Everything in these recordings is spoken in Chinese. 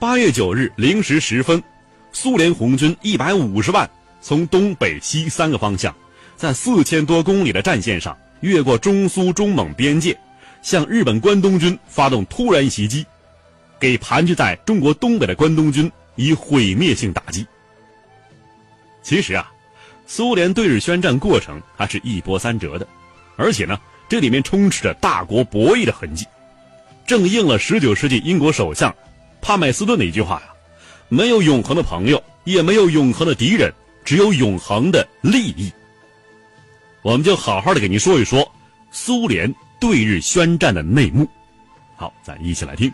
八月九日零时十分，苏联红军一百五十万从东北西三个方向，在四千多公里的战线上越过中苏中蒙边界，向日本关东军发动突然袭击，给盘踞在中国东北的关东军以毁灭性打击。其实啊，苏联对日宣战过程还是一波三折的，而且呢，这里面充斥着大国博弈的痕迹，正应了十九世纪英国首相。帕麦斯顿的一句话呀：“没有永恒的朋友，也没有永恒的敌人，只有永恒的利益。”我们就好好的给您说一说苏联对日宣战的内幕。好，咱一起来听。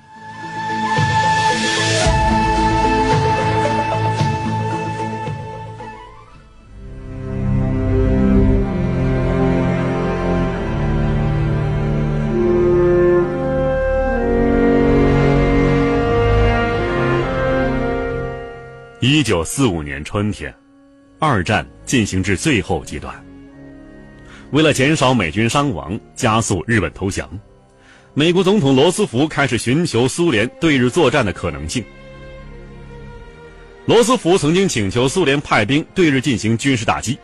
一九四五年春天，二战进行至最后阶段。为了减少美军伤亡，加速日本投降，美国总统罗斯福开始寻求苏联对日作战的可能性。罗斯福曾经请求苏联派兵对日进行军事打击，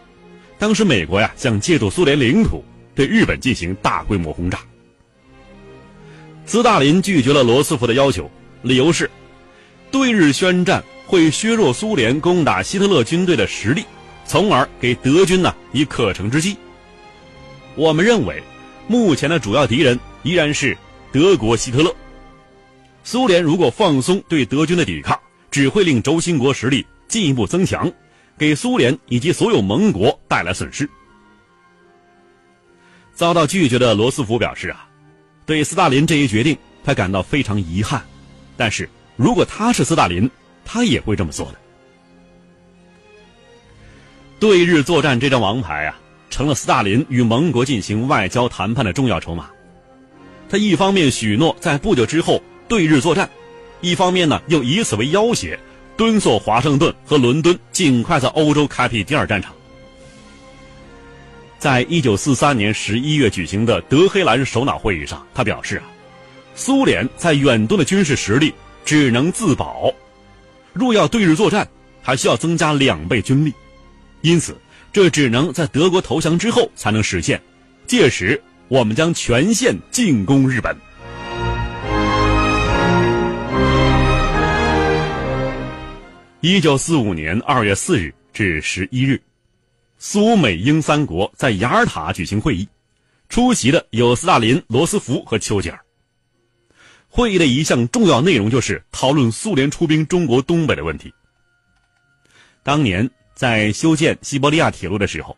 当时美国呀想借助苏联领土对日本进行大规模轰炸。斯大林拒绝了罗斯福的要求，理由是对日宣战。会削弱苏联攻打希特勒军队的实力，从而给德军呢以可乘之机。我们认为，目前的主要敌人依然是德国希特勒。苏联如果放松对德军的抵抗，只会令轴心国实力进一步增强，给苏联以及所有盟国带来损失。遭到拒绝的罗斯福表示啊，对斯大林这一决定他感到非常遗憾，但是如果他是斯大林。他也会这么做的。对日作战这张王牌啊，成了斯大林与盟国进行外交谈判的重要筹码。他一方面许诺在不久之后对日作战，一方面呢又以此为要挟，敦促华盛顿和伦敦尽快在欧洲开辟第二战场。在一九四三年十一月举行的德黑兰首脑会议上，他表示啊，苏联在远东的军事实力只能自保。若要对日作战，还需要增加两倍军力，因此这只能在德国投降之后才能实现。届时，我们将全线进攻日本。一九四五年二月四日至十一日，苏美英三国在雅尔塔举行会议，出席的有斯大林、罗斯福和丘吉尔。会议的一项重要内容就是讨论苏联出兵中国东北的问题。当年在修建西伯利亚铁路的时候，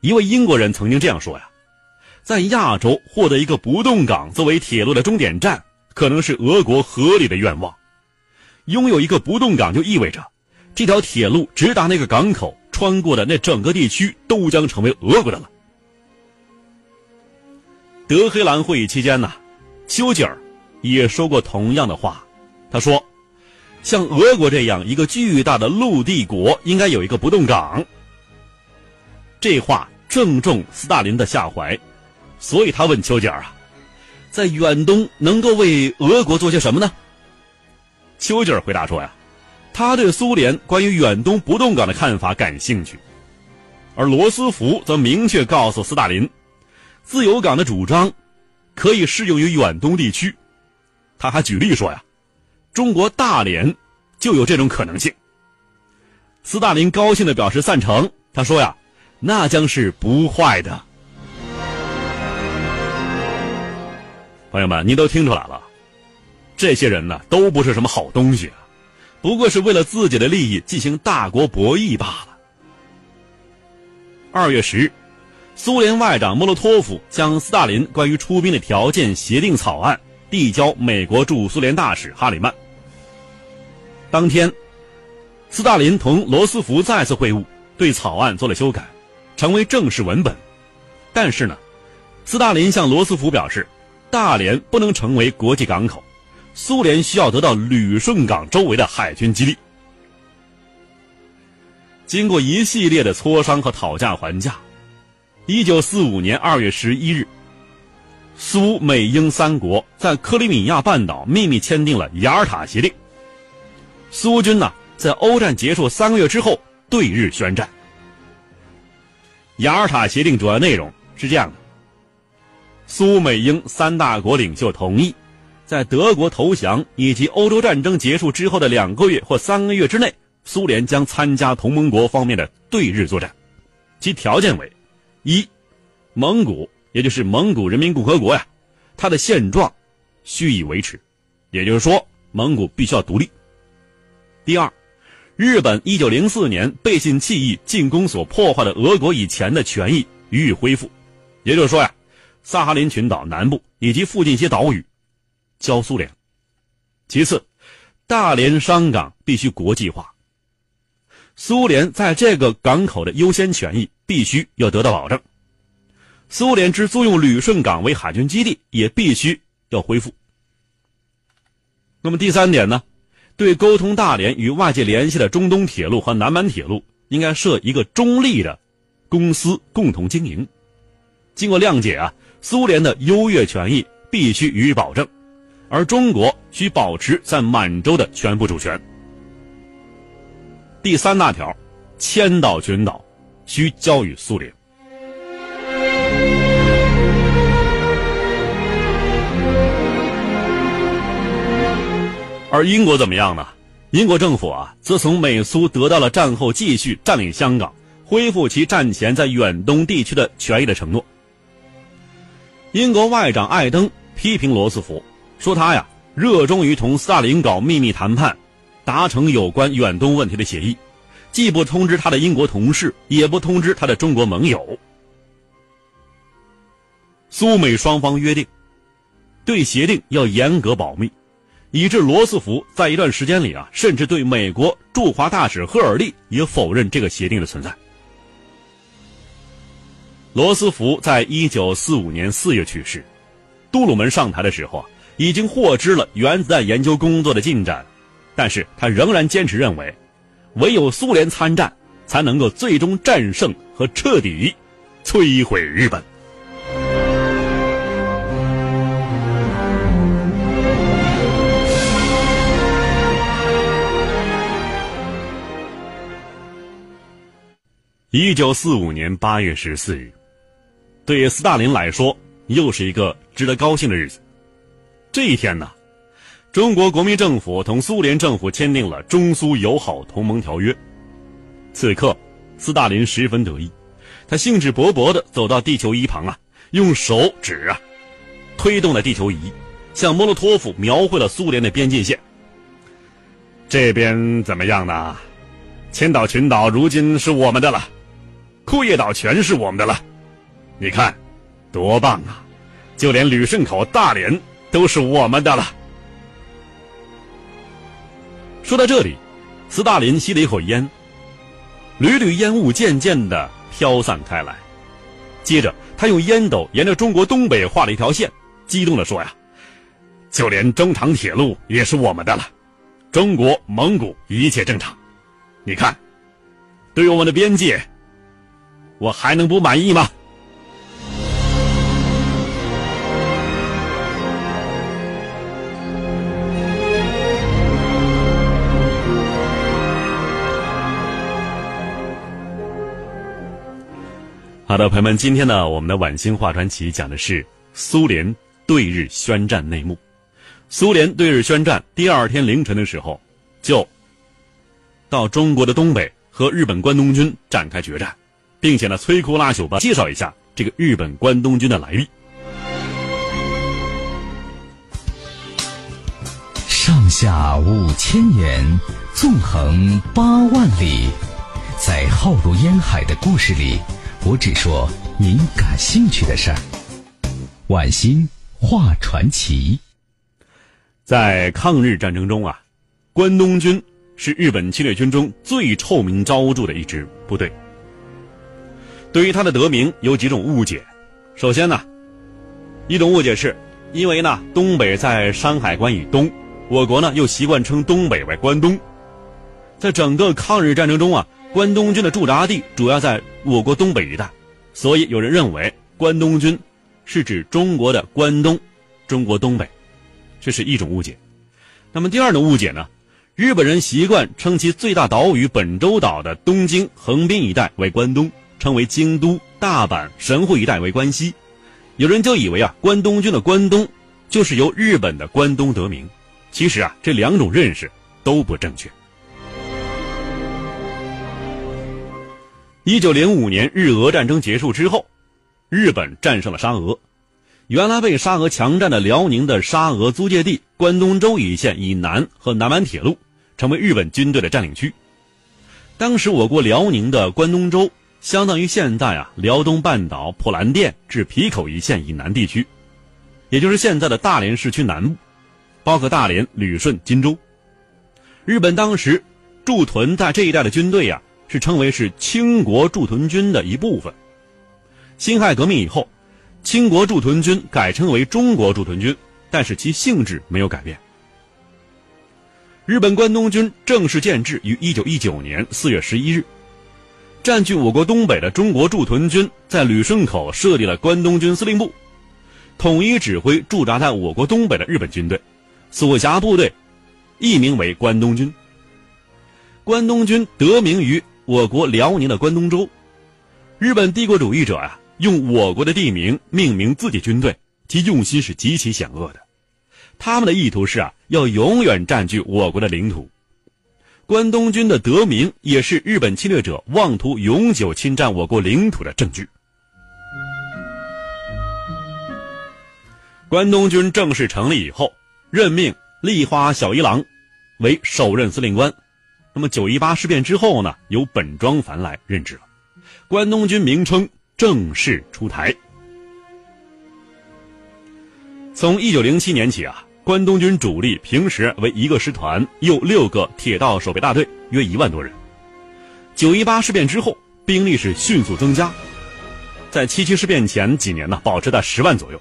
一位英国人曾经这样说呀：“在亚洲获得一个不动港作为铁路的终点站，可能是俄国合理的愿望。拥有一个不动港就意味着，这条铁路直达那个港口，穿过的那整个地区都将成为俄国的了。”德黑兰会议期间呢，丘吉尔。也说过同样的话，他说：“像俄国这样一个巨大的陆地国，应该有一个不动港。”这话正中斯大林的下怀，所以他问丘吉尔啊，在远东能够为俄国做些什么呢？丘吉尔回答说呀，他对苏联关于远东不动港的看法感兴趣，而罗斯福则明确告诉斯大林，自由港的主张可以适用于远东地区。他还举例说呀，中国大连就有这种可能性。斯大林高兴的表示赞成。他说呀，那将是不坏的。朋友们，您都听出来了，这些人呢都不是什么好东西啊，不过是为了自己的利益进行大国博弈罢了。二月十日，苏联外长莫洛托夫将斯大林关于出兵的条件协定草案。递交美国驻苏联大使哈里曼。当天，斯大林同罗斯福再次会晤，对草案做了修改，成为正式文本。但是呢，斯大林向罗斯福表示，大连不能成为国际港口，苏联需要得到旅顺港周围的海军基地。经过一系列的磋商和讨价还价，一九四五年二月十一日。苏美英三国在克里米亚半岛秘密签订了雅尔塔协定，苏军呢在欧战结束三个月之后对日宣战。雅尔塔协定主要内容是这样的：苏美英三大国领袖同意，在德国投降以及欧洲战争结束之后的两个月或三个月之内，苏联将参加同盟国方面的对日作战，其条件为：一，蒙古也就是蒙古人民共和国呀，它的现状须以维持，也就是说，蒙古必须要独立。第二。日本一九零四年背信弃义进攻所破坏的俄国以前的权益予以恢复，也就是说呀，萨哈林群岛南部以及附近一些岛屿交苏联。其次，大连商港必须国际化，苏联在这个港口的优先权益必须要得到保证。苏联之租用旅顺港为海军基地也必须要恢复。那么第三点呢？对沟通大连与外界联系的中东铁路和南满铁路，应该设一个中立的公司共同经营。经过谅解啊，苏联的优越权益必须予以保证，而中国需保持在满洲的全部主权。第三大条，千岛群岛需交予苏联。而英国怎么样呢？英国政府啊，自从美苏得到了战后继续占领香港、恢复其战前在远东地区的权益的承诺。英国外长艾登批评罗斯福，说他呀热衷于同斯大林搞秘密谈判，达成有关远东问题的协议，既不通知他的英国同事，也不通知他的中国盟友。苏美双方约定，对协定要严格保密。以致罗斯福在一段时间里啊，甚至对美国驻华大使赫尔利也否认这个协定的存在。罗斯福在一九四五年四月去世，杜鲁门上台的时候啊，已经获知了原子弹研究工作的进展，但是他仍然坚持认为，唯有苏联参战，才能够最终战胜和彻底摧毁日本。一九四五年八月十四日，对斯大林来说又是一个值得高兴的日子。这一天呢，中国国民政府同苏联政府签订了中苏友好同盟条约。此刻，斯大林十分得意，他兴致勃勃地走到地球仪旁啊，用手指啊，推动了地球仪，向莫洛托夫描绘了苏联的边界线。这边怎么样呢？千岛群岛如今是我们的了。库页岛全是我们的了，你看，多棒啊！就连旅顺口、大连都是我们的了。说到这里，斯大林吸了一口烟，缕缕烟雾渐渐的飘散开来。接着，他用烟斗沿着中国东北画了一条线，激动的说：“呀，就连中长铁路也是我们的了，中国、蒙古一切正常。你看，对我们的边界。”我还能不满意吗？好的，朋友们，今天呢，我们的晚星话传奇讲的是苏联对日宣战内幕。苏联对日宣战第二天凌晨的时候，就到中国的东北和日本关东军展开决战。并且呢，摧枯拉朽吧，介绍一下这个日本关东军的来历。上下五千年，纵横八万里，在浩如烟海的故事里，我只说您感兴趣的事儿。晚星画传奇，在抗日战争中啊，关东军是日本侵略军中最臭名昭著的一支部队。对于他的得名有几种误解，首先呢，一种误解是，因为呢东北在山海关以东，我国呢又习惯称东北为关东，在整个抗日战争中啊，关东军的驻扎地主要在我国东北一带，所以有人认为关东军是指中国的关东，中国东北，这是一种误解。那么第二种误解呢，日本人习惯称其最大岛屿本州岛的东京、横滨一带为关东，称为京都、大阪、神户一带为关西。有人就以为啊，关东军的关东就是由日本的关东得名。其实啊，这两种认识都不正确。一九零五年日俄战争结束之后，日本战胜了沙俄。原来被沙俄强占的辽宁的沙俄租界地关东州一线以南和南满铁路，成为日本军队的占领区。当时我国辽宁的关东州相当于现在啊辽东半岛普兰店至皮口一线以南地区，也就是现在的大连市区南部，包括大连、旅顺、金州。日本当时驻屯在这一带的军队呀。是称为是清国驻屯军的一部分。辛亥革命以后，清国驻屯军改称为中国驻屯军，但是其性质没有改变。日本关东军正式建制于一九一九年四月十一日，占据我国东北的中国驻屯军在旅顺口设立了关东军司令部，统一指挥驻扎在我国东北的日本军队，所辖部队译名为关东军。关东军得名于。我国辽宁的关东州，日本帝国主义者啊，用我国的地名命名自己军队，其用心是极其险恶的。他们的意图是啊，要永远占据我国的领土。关东军的得名也是日本侵略者妄图永久侵占我国领土的证据。关东军正式成立以后，任命立花小一郎为首任司令官。那么九一八事变之后呢，由本庄繁来任职了，关东军名称正式出台。从一九零七年起啊，关东军主力平时为一个师团，又六个铁道守备大队，约一万多人。九一八事变之后，兵力是迅速增加，在七七事变前几年呢，保持在十万左右。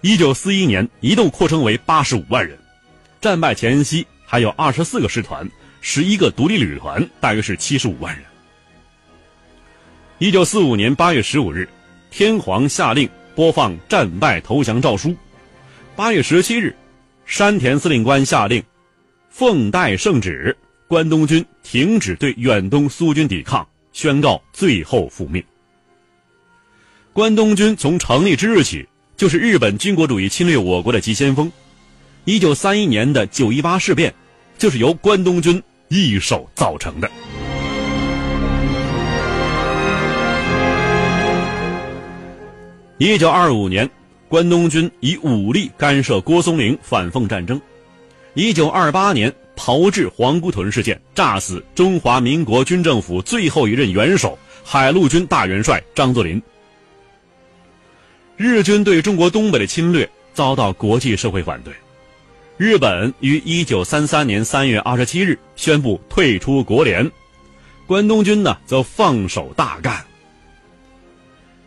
一九四一年一度扩充为八十五万人，战败前夕还有二十四个师团。十一个独立旅团，大约是七十五万人。一九四五年八月十五日，天皇下令播放战败投降诏书。八月十七日，山田司令官下令，奉代圣旨，关东军停止对远东苏军抵抗，宣告最后复命。关东军从成立之日起，就是日本军国主义侵略我国的急先锋。一九三一年的九一八事变，就是由关东军。一手造成的。一九二五年，关东军以武力干涉郭松龄反奉战争。一九二八年，炮制皇姑屯事件，炸死中华民国军政府最后一任元首海陆军大元帅张作霖。日军对中国东北的侵略遭到国际社会反对。日本于一九三三年三月二十七日宣布退出国联，关东军呢则放手大干。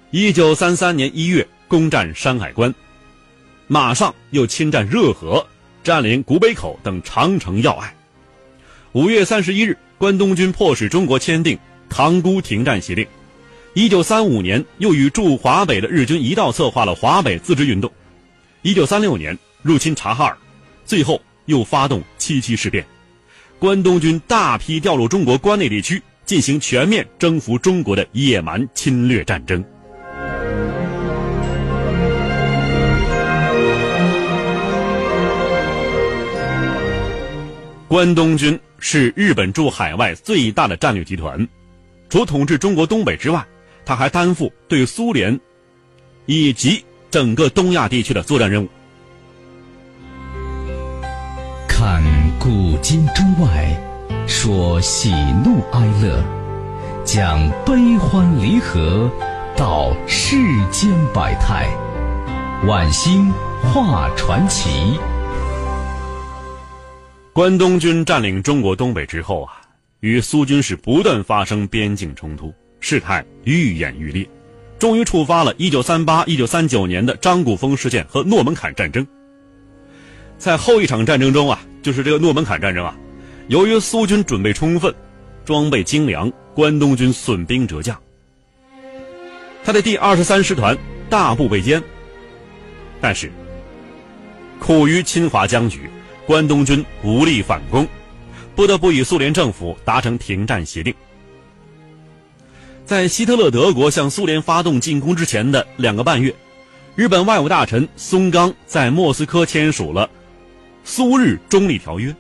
一九三三年一月攻占山海关，马上又侵占热河，占领古北口等长城要隘。五月三十一日，关东军迫使中国签订塘沽停战协定。一九三五年，又与驻华北的日军一道策划了华北自治运动。一九三六年，入侵察哈尔。最后又发动七七事变，关东军大批调入中国关内地区，进行全面征服中国的野蛮侵略战争。关东军是日本驻海外最大的战略集团，除统治中国东北之外，他还担负对苏联以及整个东亚地区的作战任务。看古今中外，说喜怒哀乐，讲悲欢离合，道世间百态，晚星画传奇。关东军占领中国东北之后啊，与苏军是不断发生边境冲突，事态愈演愈烈，终于触发了一九三八、一九三九年的张古峰事件和诺门坎战争。在后一场战争中啊，就是这个诺门坎战争啊，由于苏军准备充分，装备精良，关东军损兵折将。他的第二十三师团大部被歼，但是苦于侵华僵局，关东军无力反攻，不得不与苏联政府达成停战协定。在希特勒德国向苏联发动进攻之前的两个半月，日本外务大臣松冈在莫斯科签署了苏日中立条约。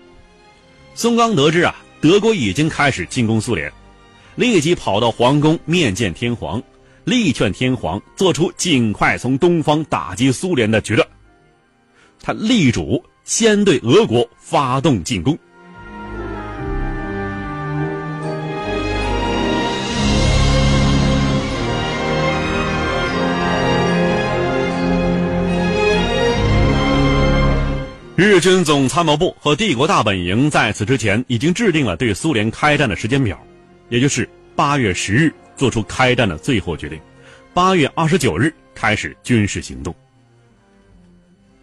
松冈得知啊，德国已经开始进攻苏联，立即跑到皇宫面见天皇，力劝天皇做出尽快从东方打击苏联的决断。他力主先对俄国发动进攻。日军总参谋部和帝国大本营在此之前已经制定了对苏联开战的时间表，也就是八月十日做出开战的最后决定，八月二十九日开始军事行动。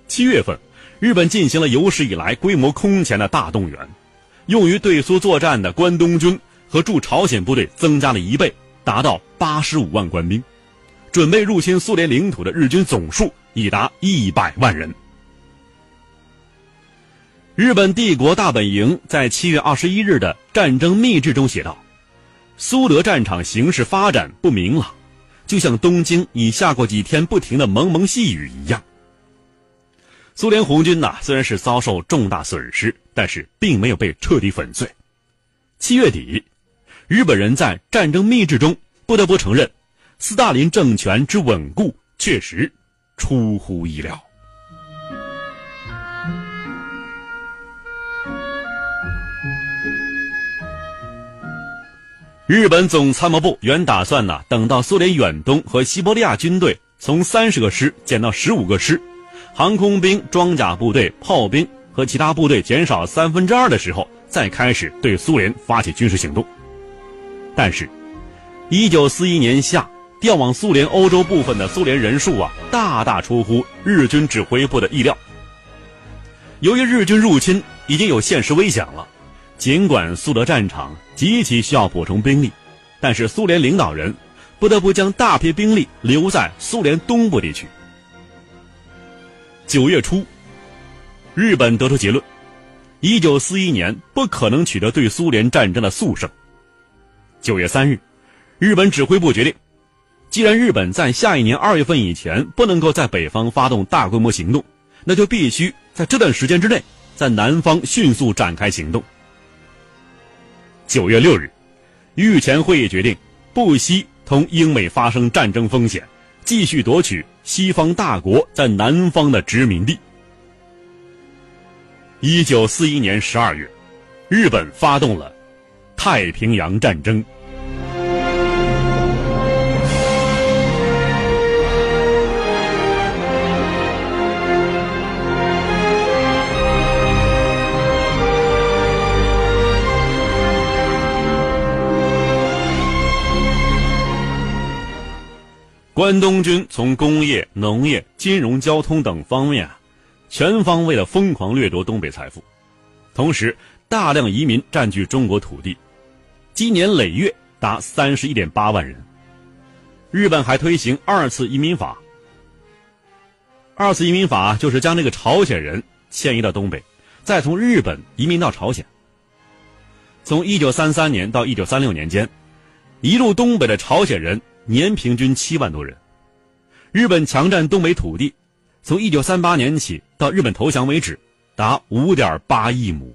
七月份，日本进行了有史以来规模空前的大动员，用于对苏作战的关东军和驻朝鲜部队增加了一倍，达到八十五万官兵，准备入侵苏联领土的日军总数已达一百万人。日本帝国大本营在七月二十一日的战争密制中写道：“苏德战场形势发展不明朗，就像东京已下过几天不停的蒙蒙细雨一样。”苏联红军呐，虽然是遭受重大损失，但是并没有被彻底粉碎。七月底，日本人在战争秘制中不得不承认，斯大林政权之稳固确实出乎意料。日本总参谋部原打算呢，等到苏联远东和西伯利亚军队从三十个师减到十五个师，航空兵、装甲部队、炮兵和其他部队减少三分之二的时候，再开始对苏联发起军事行动。但是，一九四一年夏调往苏联欧洲部分的苏联人数啊，大大出乎日军指挥部的意料。由于日军入侵已经有现实危险了。尽管苏德战场极其需要补充兵力，但是苏联领导人不得不将大批兵力留在苏联东部地区。九月初，日本得出结论：一九四一年不可能取得对苏联战争的速胜。九月三日，日本指挥部决定，既然日本在下一年二月份以前不能够在北方发动大规模行动，那就必须在这段时间之内在南方迅速展开行动。九月六日，御前会议决定，不惜同英美发生战争风险，继续夺取西方大国在南方的殖民地。一九四一年十二月，日本发动了太平洋战争。关东军从工业、农业、金融、交通等方面啊，全方位的疯狂掠夺东北财富，同时大量移民占据中国土地，积年累月达三十一点八万人。日本还推行二次移民法。二次移民法就是将这个朝鲜人迁移到东北，再从日本移民到朝鲜。从一九三三年到一九三六年间，一路东北的朝鲜人。年平均七万多人，日本强占东北土地，从一九三八年起到日本投降为止，达五点八亿亩。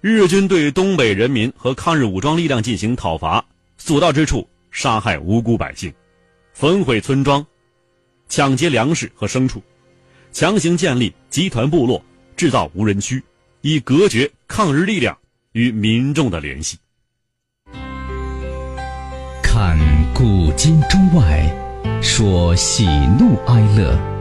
日军对东北人民和抗日武装力量进行讨伐，所到之处杀害无辜百姓，焚毁村庄，抢劫粮食和牲畜，强行建立集团部落，制造无人区，以隔绝抗日力量与民众的联系。看古今中外，说喜怒哀乐。